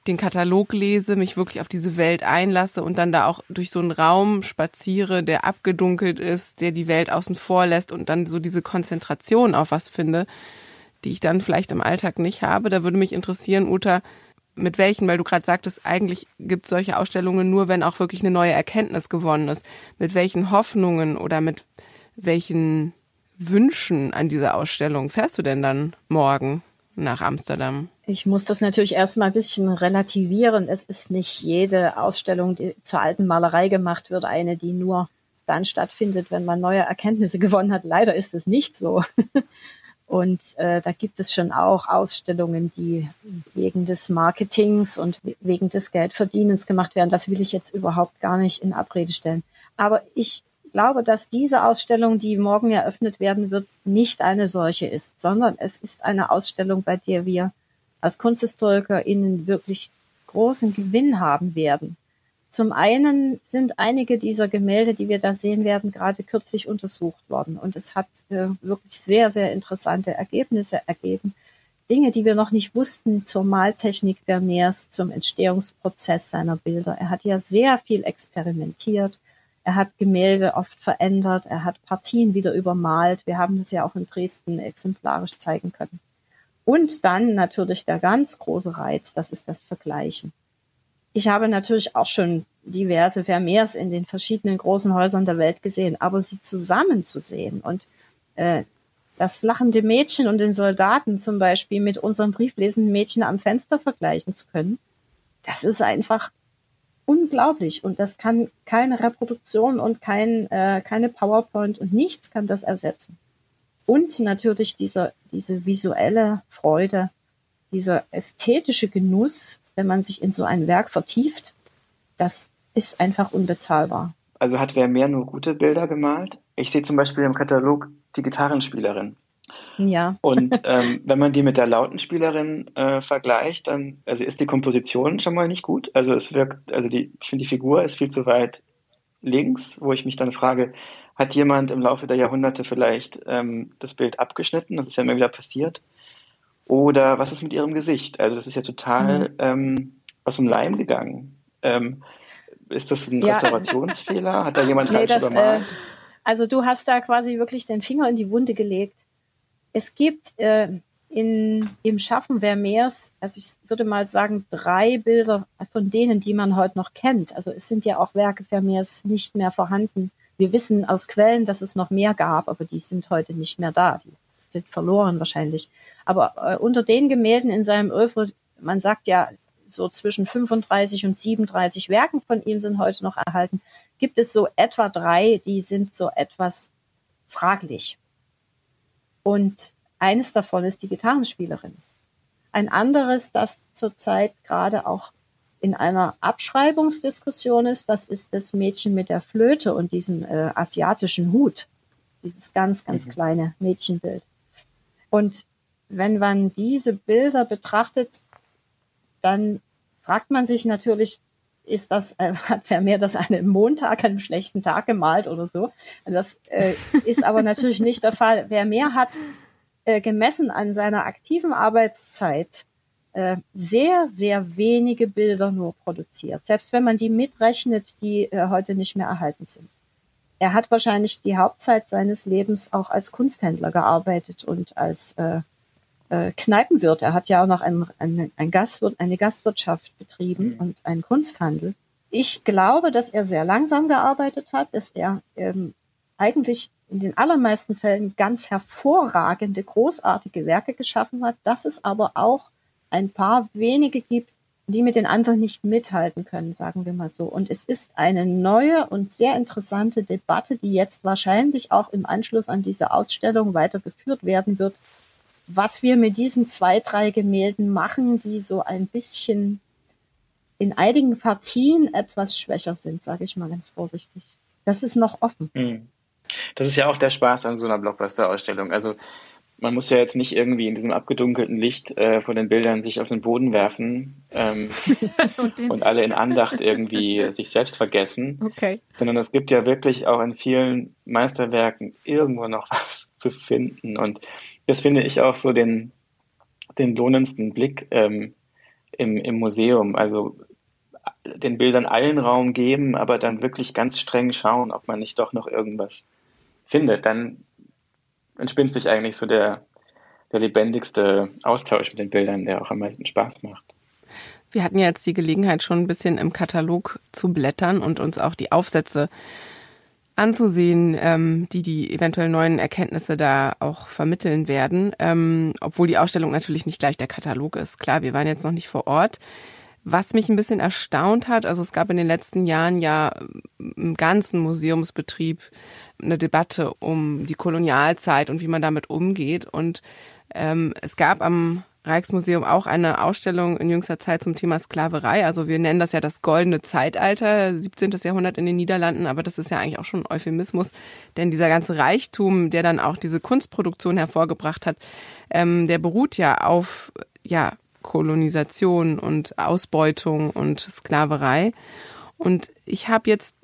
den Katalog lese, mich wirklich auf diese Welt einlasse und dann da auch durch so einen Raum spaziere, der abgedunkelt ist, der die Welt außen vor lässt und dann so diese Konzentration auf was finde, die ich dann vielleicht im Alltag nicht habe. Da würde mich interessieren, Uta, mit welchen, weil du gerade sagtest, eigentlich gibt es solche Ausstellungen nur, wenn auch wirklich eine neue Erkenntnis gewonnen ist. Mit welchen Hoffnungen oder mit welchen Wünschen an diese Ausstellung fährst du denn dann morgen nach Amsterdam? Ich muss das natürlich erstmal ein bisschen relativieren. Es ist nicht jede Ausstellung, die zur alten Malerei gemacht wird, eine, die nur dann stattfindet, wenn man neue Erkenntnisse gewonnen hat. Leider ist es nicht so. Und äh, da gibt es schon auch Ausstellungen, die wegen des Marketings und wegen des Geldverdienens gemacht werden. Das will ich jetzt überhaupt gar nicht in Abrede stellen. Aber ich glaube, dass diese Ausstellung, die morgen eröffnet werden wird, nicht eine solche ist, sondern es ist eine Ausstellung, bei der wir als KunsthistorikerInnen wirklich großen Gewinn haben werden. Zum einen sind einige dieser Gemälde, die wir da sehen werden, gerade kürzlich untersucht worden. Und es hat äh, wirklich sehr, sehr interessante Ergebnisse ergeben. Dinge, die wir noch nicht wussten zur Maltechnik Vermeers, zum Entstehungsprozess seiner Bilder. Er hat ja sehr viel experimentiert. Er hat Gemälde oft verändert. Er hat Partien wieder übermalt. Wir haben das ja auch in Dresden exemplarisch zeigen können. Und dann natürlich der ganz große Reiz, das ist das Vergleichen. Ich habe natürlich auch schon diverse Vermeers in den verschiedenen großen Häusern der Welt gesehen, aber sie zusammen zu sehen und äh, das lachende Mädchen und den Soldaten zum Beispiel mit unserem brieflesenden Mädchen am Fenster vergleichen zu können, das ist einfach unglaublich und das kann keine Reproduktion und kein, äh, keine PowerPoint und nichts kann das ersetzen. Und natürlich dieser, diese visuelle Freude, dieser ästhetische Genuss, wenn man sich in so ein Werk vertieft, das ist einfach unbezahlbar. Also hat wer mehr nur gute Bilder gemalt? Ich sehe zum Beispiel im Katalog die Gitarrenspielerin. Ja. Und ähm, wenn man die mit der Lautenspielerin äh, vergleicht, dann also ist die Komposition schon mal nicht gut. Also es wirkt, also die, ich finde die Figur ist viel zu weit links, wo ich mich dann frage, hat jemand im Laufe der Jahrhunderte vielleicht ähm, das Bild abgeschnitten? Das ist ja immer wieder passiert. Oder was ist mit ihrem Gesicht? Also das ist ja total mhm. ähm, aus dem Leim gegangen. Ähm, ist das ein ja. Restaurationsfehler? Hat da jemand nee, falsch das, übermalt? Äh, also du hast da quasi wirklich den Finger in die Wunde gelegt. Es gibt äh, in, im Schaffen Vermeers, also ich würde mal sagen, drei Bilder von denen, die man heute noch kennt. Also es sind ja auch Werke Vermeers nicht mehr vorhanden. Wir wissen aus Quellen, dass es noch mehr gab, aber die sind heute nicht mehr da. Die sind verloren wahrscheinlich. Aber äh, unter den Gemälden in seinem Oeuvre, man sagt ja, so zwischen 35 und 37 Werken von ihm sind heute noch erhalten, gibt es so etwa drei, die sind so etwas fraglich. Und eines davon ist die Gitarrenspielerin. Ein anderes, das zurzeit gerade auch in einer Abschreibungsdiskussion ist, das ist das Mädchen mit der Flöte und diesem äh, asiatischen Hut. Dieses ganz, ganz mhm. kleine Mädchenbild. Und wenn man diese Bilder betrachtet, dann fragt man sich natürlich, ist das, äh, hat Vermeer das an einem Montag, an einem schlechten Tag gemalt oder so? Das äh, ist aber natürlich nicht der Fall. Vermeer hat äh, gemessen an seiner aktiven Arbeitszeit äh, sehr, sehr wenige Bilder nur produziert. Selbst wenn man die mitrechnet, die äh, heute nicht mehr erhalten sind. Er hat wahrscheinlich die Hauptzeit seines Lebens auch als Kunsthändler gearbeitet und als äh, äh, Kneipenwirt. Er hat ja auch noch ein, ein, ein Gastwirt, eine Gastwirtschaft betrieben mhm. und einen Kunsthandel. Ich glaube, dass er sehr langsam gearbeitet hat, dass er ähm, eigentlich in den allermeisten Fällen ganz hervorragende, großartige Werke geschaffen hat, dass es aber auch ein paar wenige gibt, die mit den anderen nicht mithalten können, sagen wir mal so. Und es ist eine neue und sehr interessante Debatte, die jetzt wahrscheinlich auch im Anschluss an diese Ausstellung weitergeführt werden wird, was wir mit diesen zwei, drei Gemälden machen, die so ein bisschen in einigen Partien etwas schwächer sind, sage ich mal ganz vorsichtig. Das ist noch offen. Hm. Das ist ja auch der Spaß an so einer Blockbuster-Ausstellung. Also man muss ja jetzt nicht irgendwie in diesem abgedunkelten Licht äh, von den Bildern sich auf den Boden werfen ähm, und, und, alle in Andacht irgendwie sich selbst vergessen, okay. sondern es gibt ja wirklich auch in vielen Meisterwerken irgendwo noch was zu finden. Und das finde ich auch so den, den lohnendsten Blick ähm, im, im Museum. Also den Bildern allen Raum geben, aber dann wirklich ganz streng schauen, ob man nicht doch noch irgendwas findet. Dann entspinnt sich eigentlich so der, der lebendigste Austausch mit den Bildern, der auch am meisten Spaß macht. Wir hatten ja jetzt die Gelegenheit, schon ein bisschen im Katalog zu blättern und uns auch die Aufsätze anzusehen, ähm, die die eventuell neuen Erkenntnisse da auch vermitteln werden, ähm, obwohl die Ausstellung natürlich nicht gleich der Katalog ist. Klar, wir waren jetzt noch nicht vor Ort. Was mich ein bisschen erstaunt hat, also es gab in den letzten Jahren ja im ganzen Museumsbetrieb eine Debatte um die Kolonialzeit und wie man damit umgeht. Und ähm, es gab am Rijksmuseum auch eine Ausstellung in jüngster Zeit zum Thema Sklaverei. Also wir nennen das ja das goldene Zeitalter, 17. Jahrhundert in den Niederlanden, aber das ist ja eigentlich auch schon ein Euphemismus, denn dieser ganze Reichtum, der dann auch diese Kunstproduktion hervorgebracht hat, ähm, der beruht ja auf ja Kolonisation und Ausbeutung und Sklaverei. Und ich habe jetzt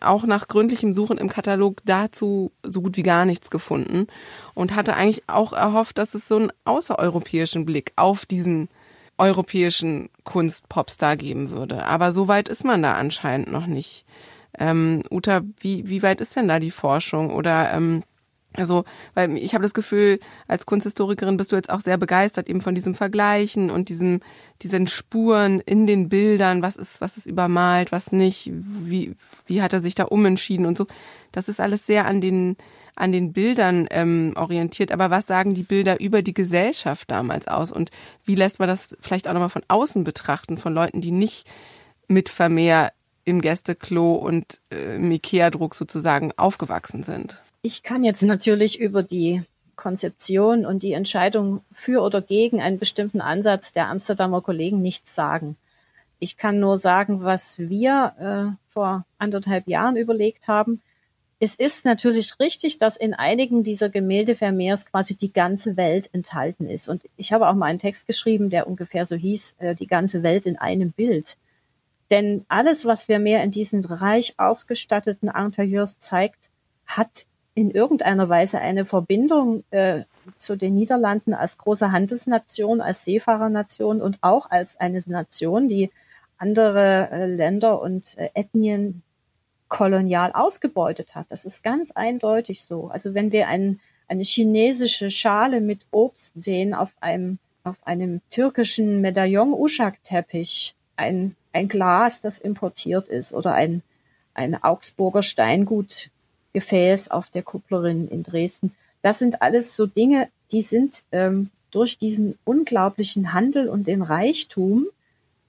auch nach gründlichem Suchen im Katalog dazu so gut wie gar nichts gefunden und hatte eigentlich auch erhofft, dass es so einen außereuropäischen Blick auf diesen europäischen Kunst-Popstar geben würde. Aber so weit ist man da anscheinend noch nicht. Ähm, Uta, wie, wie weit ist denn da die Forschung? Oder ähm, also, weil ich habe das Gefühl, als Kunsthistorikerin bist du jetzt auch sehr begeistert eben von diesem Vergleichen und diesem, diesen Spuren in den Bildern, was ist, was ist übermalt, was nicht, wie, wie hat er sich da umentschieden und so. Das ist alles sehr an den, an den Bildern ähm, orientiert. Aber was sagen die Bilder über die Gesellschaft damals aus? Und wie lässt man das vielleicht auch nochmal von außen betrachten, von Leuten, die nicht mit Vermehr im Gästeklo und äh, im Ikea-Druck sozusagen aufgewachsen sind? Ich kann jetzt natürlich über die Konzeption und die Entscheidung für oder gegen einen bestimmten Ansatz der Amsterdamer Kollegen nichts sagen. Ich kann nur sagen, was wir äh, vor anderthalb Jahren überlegt haben. Es ist natürlich richtig, dass in einigen dieser Gemälde Vermeers quasi die ganze Welt enthalten ist. Und ich habe auch mal einen Text geschrieben, der ungefähr so hieß, äh, die ganze Welt in einem Bild. Denn alles, was Vermeer in diesen reich ausgestatteten Interieurs zeigt, hat in irgendeiner Weise eine Verbindung äh, zu den Niederlanden als große Handelsnation, als Seefahrernation und auch als eine Nation, die andere äh, Länder und äh, Ethnien kolonial ausgebeutet hat. Das ist ganz eindeutig so. Also wenn wir einen, eine chinesische Schale mit Obst sehen auf einem, auf einem türkischen Medaillon-Uschak-Teppich, ein, ein Glas, das importiert ist oder ein, ein Augsburger Steingutgefäß auf der Kupplerin in Dresden. Das sind alles so Dinge, die sind ähm, durch diesen unglaublichen Handel und den Reichtum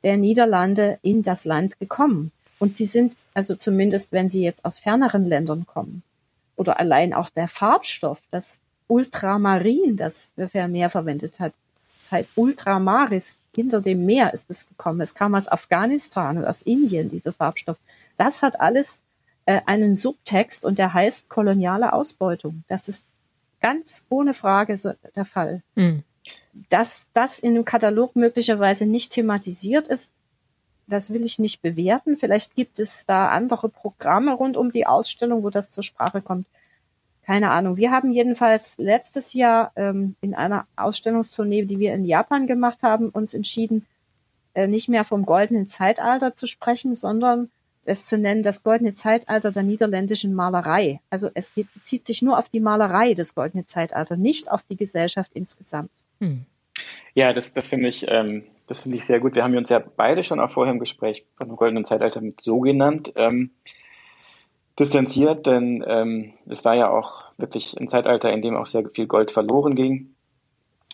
der Niederlande in das Land gekommen. Und sie sind, also zumindest wenn sie jetzt aus ferneren Ländern kommen, oder allein auch der Farbstoff, das Ultramarin, das Vermeer verwendet hat. Das heißt Ultramaris, hinter dem Meer ist es gekommen. Es kam aus Afghanistan und aus Indien, dieser Farbstoff. Das hat alles äh, einen Subtext und der heißt koloniale Ausbeutung. Das ist ganz ohne Frage so der Fall. Mhm. Dass das in dem Katalog möglicherweise nicht thematisiert ist, das will ich nicht bewerten. Vielleicht gibt es da andere Programme rund um die Ausstellung, wo das zur Sprache kommt. Keine Ahnung. Wir haben jedenfalls letztes Jahr ähm, in einer Ausstellungstournee, die wir in Japan gemacht haben, uns entschieden, äh, nicht mehr vom goldenen Zeitalter zu sprechen, sondern es zu nennen, das goldene Zeitalter der niederländischen Malerei. Also es bezieht sich nur auf die Malerei des goldenen Zeitalters, nicht auf die Gesellschaft insgesamt. Hm. Ja, das, das finde ich, ähm, das finde ich sehr gut. Wir haben uns ja beide schon auch vorher im Gespräch von dem goldenen Zeitalter mit so genannt. Ähm, distanziert, denn ähm, es war ja auch wirklich ein Zeitalter, in dem auch sehr viel Gold verloren ging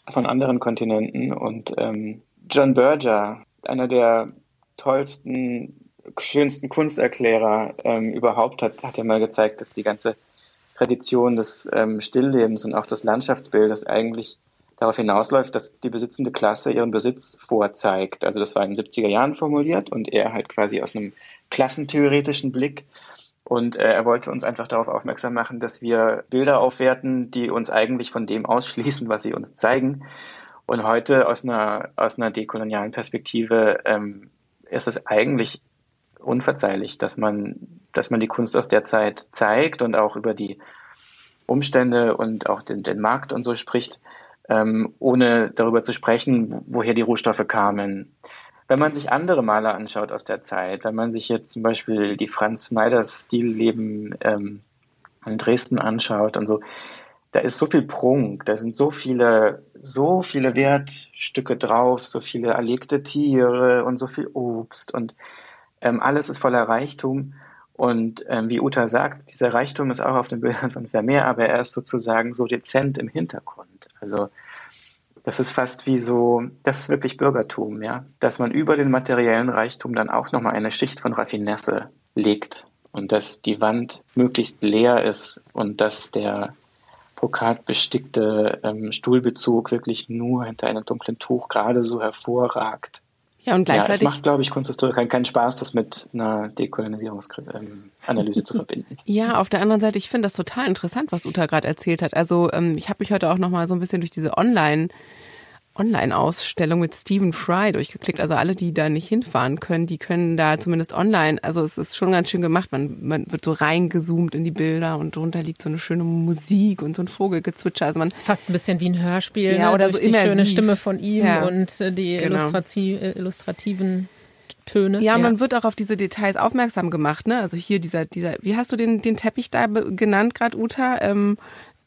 von anderen Kontinenten. Und ähm, John Berger, einer der tollsten, schönsten Kunsterklärer ähm, überhaupt, hat, hat ja mal gezeigt, dass die ganze Tradition des ähm, Stilllebens und auch des Landschaftsbildes eigentlich darauf hinausläuft, dass die besitzende Klasse ihren Besitz vorzeigt. Also das war in den 70er Jahren formuliert und er halt quasi aus einem klassentheoretischen Blick. Und äh, er wollte uns einfach darauf aufmerksam machen, dass wir Bilder aufwerten, die uns eigentlich von dem ausschließen, was sie uns zeigen. Und heute aus einer, aus einer dekolonialen Perspektive ähm, ist es eigentlich unverzeihlich, dass man, dass man die Kunst aus der Zeit zeigt und auch über die Umstände und auch den, den Markt und so spricht, ähm, ohne darüber zu sprechen, woher die Rohstoffe kamen. Wenn man sich andere Maler anschaut aus der Zeit, wenn man sich jetzt zum Beispiel die Franz Sneiders Stilleben ähm, in Dresden anschaut und so, da ist so viel Prunk, da sind so viele, so viele Wertstücke drauf, so viele erlegte Tiere und so viel Obst und ähm, alles ist voller Reichtum. Und ähm, wie Uta sagt, dieser Reichtum ist auch auf den Bildern von Vermeer, aber er ist sozusagen so dezent im Hintergrund. Also das ist fast wie so, das ist wirklich Bürgertum, ja, dass man über den materiellen Reichtum dann auch nochmal eine Schicht von Raffinesse legt und dass die Wand möglichst leer ist und dass der brokatbestickte ähm, Stuhlbezug wirklich nur hinter einem dunklen Tuch gerade so hervorragt. Ja, und gleichzeitig. Ja, es macht, glaube ich, Kunsthistorikern keinen Spaß, das mit einer Dekolonisierungsanalyse zu verbinden. Ja, auf der anderen Seite, ich finde das total interessant, was Uta gerade erzählt hat. Also ähm, ich habe mich heute auch noch mal so ein bisschen durch diese Online- Online-Ausstellung mit Stephen Fry durchgeklickt. Also alle, die da nicht hinfahren können, die können da zumindest online. Also es ist schon ganz schön gemacht. Man, man wird so reingezoomt in die Bilder und drunter liegt so eine schöne Musik und so ein Vogelgezwitscher. Also man ist fast ein bisschen wie ein Hörspiel. Ja, ne? oder Durch so die schöne Stimme von ihm ja. und äh, die Genau. Illustrati illustrativen Töne. Ja, man wird auch auf diese Details aufmerksam gemacht. Ne? Also hier dieser, dieser, wie hast du den, den Teppich da genannt gerade, Uta? Ähm,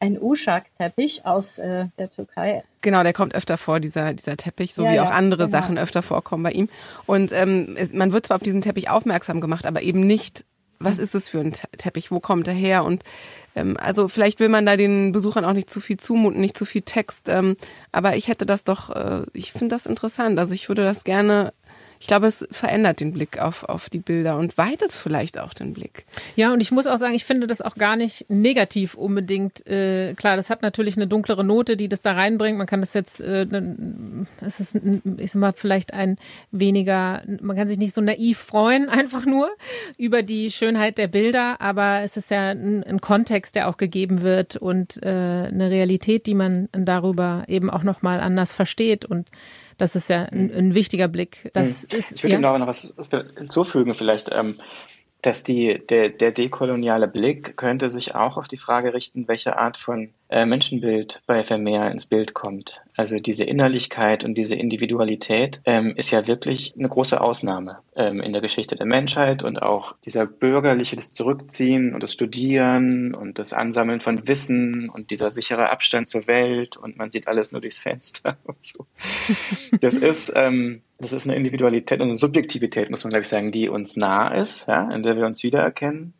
Ein Uschak-Teppich aus äh, der Türkei. Genau, der kommt öfter vor, dieser, dieser Teppich, so Ja, wie ja, auch andere genau. Sachen öfter vorkommen bei ihm. Und ähm, es, man wird zwar auf diesen Teppich aufmerksam gemacht, aber eben nicht, was ist es für ein Te- Teppich, wo kommt er her? Und ähm, also vielleicht will man da den Besuchern auch nicht zu viel zumuten, nicht zu viel Text. Ähm, aber ich hätte das doch, äh, ich finde das interessant. Also ich würde das gerne ich glaube, es verändert den Blick auf, auf die Bilder und weitet vielleicht auch den Blick. Ja, und ich muss auch sagen, ich finde das auch gar nicht negativ unbedingt. Äh, klar, das hat natürlich eine dunklere Note, die das da reinbringt. Man kann das jetzt, äh, es ist, ich sag mal, vielleicht ein weniger, man kann sich nicht so naiv freuen, einfach nur über die Schönheit der Bilder, aber es ist ja ein, ein Kontext, der auch gegeben wird und äh, eine Realität, die man darüber eben auch nochmal anders versteht und das ist ja ein, ein wichtiger Blick. Das Hm. ist Ich würde ja. noch was hinzufügen, vielleicht, ähm, dass die, der, der dekoloniale Blick könnte sich auch auf die Frage richten, welche Art von Menschenbild bei Vermeer ins Bild kommt. Also diese Innerlichkeit und diese Individualität ähm, ist ja wirklich eine große Ausnahme ähm, in der Geschichte der Menschheit und auch dieser bürgerliche, das Zurückziehen und das Studieren und das Ansammeln von Wissen und dieser sichere Abstand zur Welt und man sieht alles nur durchs Fenster und so. Das ist, ähm, das ist eine Individualität und eine Subjektivität, muss man glaube ich sagen, die uns nah ist, ja, in der wir uns wiedererkennen.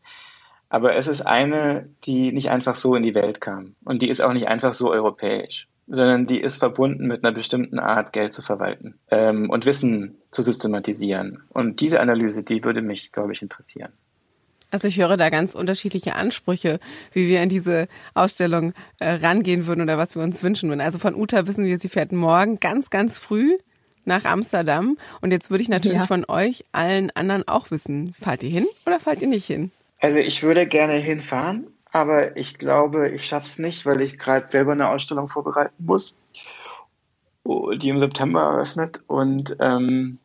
Aber es ist eine, die nicht einfach so in die Welt kam. Und die ist auch nicht einfach so europäisch, sondern die ist verbunden mit einer bestimmten Art, Geld zu verwalten ähm, und Wissen zu systematisieren. Und diese Analyse, die würde mich, glaube ich, interessieren. Also ich höre da ganz unterschiedliche Ansprüche, wie wir in diese Ausstellung äh, rangehen würden oder was wir uns wünschen würden. Also von Uta wissen wir, sie fährt morgen ganz, ganz früh nach Amsterdam. Und jetzt würde ich natürlich ja. von euch allen anderen auch wissen, fahrt ihr hin oder fahrt ihr nicht hin? Also ich würde gerne hinfahren, aber ich glaube, ich schaffe es nicht, weil ich gerade selber eine Ausstellung vorbereiten muss, die im September eröffnet und ähm,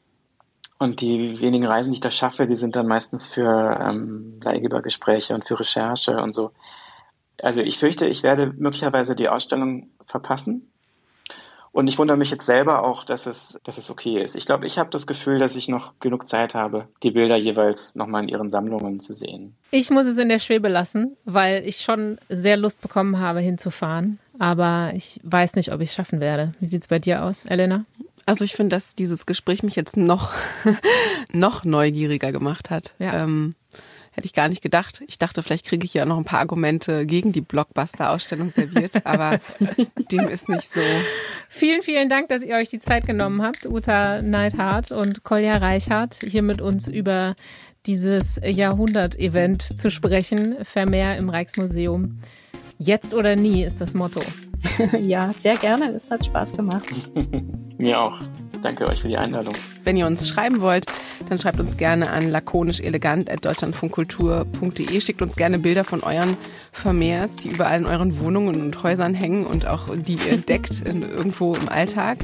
und die wenigen Reisen, die ich da schaffe, die sind dann meistens für ähm, Leihgebergespräche und für Recherche und so. Also ich fürchte, ich werde möglicherweise die Ausstellung verpassen. Und ich wundere mich jetzt selber auch, dass es, dass es okay ist. Ich glaube, ich habe das Gefühl, dass ich noch genug Zeit habe, die Bilder jeweils nochmal in ihren Sammlungen zu sehen. Ich muss es in der Schwebe lassen, weil ich schon sehr Lust bekommen habe, hinzufahren. Aber ich weiß nicht, ob ich es schaffen werde. Wie sieht es bei dir aus, Elena? Also ich finde, dass dieses Gespräch mich jetzt noch, noch neugieriger gemacht hat. Ja. Ähm, Hätte ich gar nicht gedacht. Ich dachte, vielleicht kriege ich ja noch ein paar Argumente gegen die Blockbuster-Ausstellung serviert, aber dem ist nicht so. Vielen, vielen Dank, dass ihr euch die Zeit genommen habt, Uta Neidhardt und Kolja Reichhardt, hier mit uns über dieses Jahrhundert-Event zu sprechen. Vermehr im Rijksmuseum. Jetzt oder nie ist das Motto. ja, sehr gerne. Es hat Spaß gemacht. Mir auch. Danke euch für die Einladung. Wenn ihr uns schreiben wollt, dann schreibt uns gerne an lakonischelegant.deutschlandfunkkultur.de. Schickt uns gerne Bilder von euren Vermehrs, die überall in euren Wohnungen und Häusern hängen und auch die ihr entdeckt irgendwo im Alltag.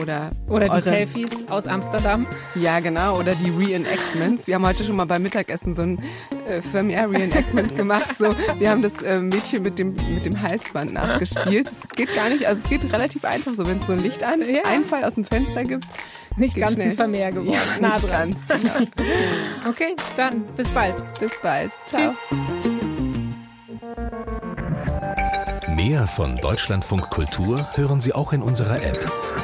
Oder, oder die Selfies aus Amsterdam. Ja, genau. Oder die Reenactments. Wir haben heute schon mal beim Mittagessen so ein äh, Vermeer Reenactment gemacht. So, wir haben das äh, Mädchen mit dem, mit dem Halsband nachgespielt. Es geht gar nicht, also es geht relativ einfach so, wenn es so ein Lichteinfall ja. aus dem Fenster gibt. Nicht ganz schnell. ein Vermehr geworden. Ja, nah dran. Ganz, genau. okay, dann bis bald. Bis bald. Ciao. Tschüss. Mehr von Deutschlandfunk Kultur hören Sie auch in unserer App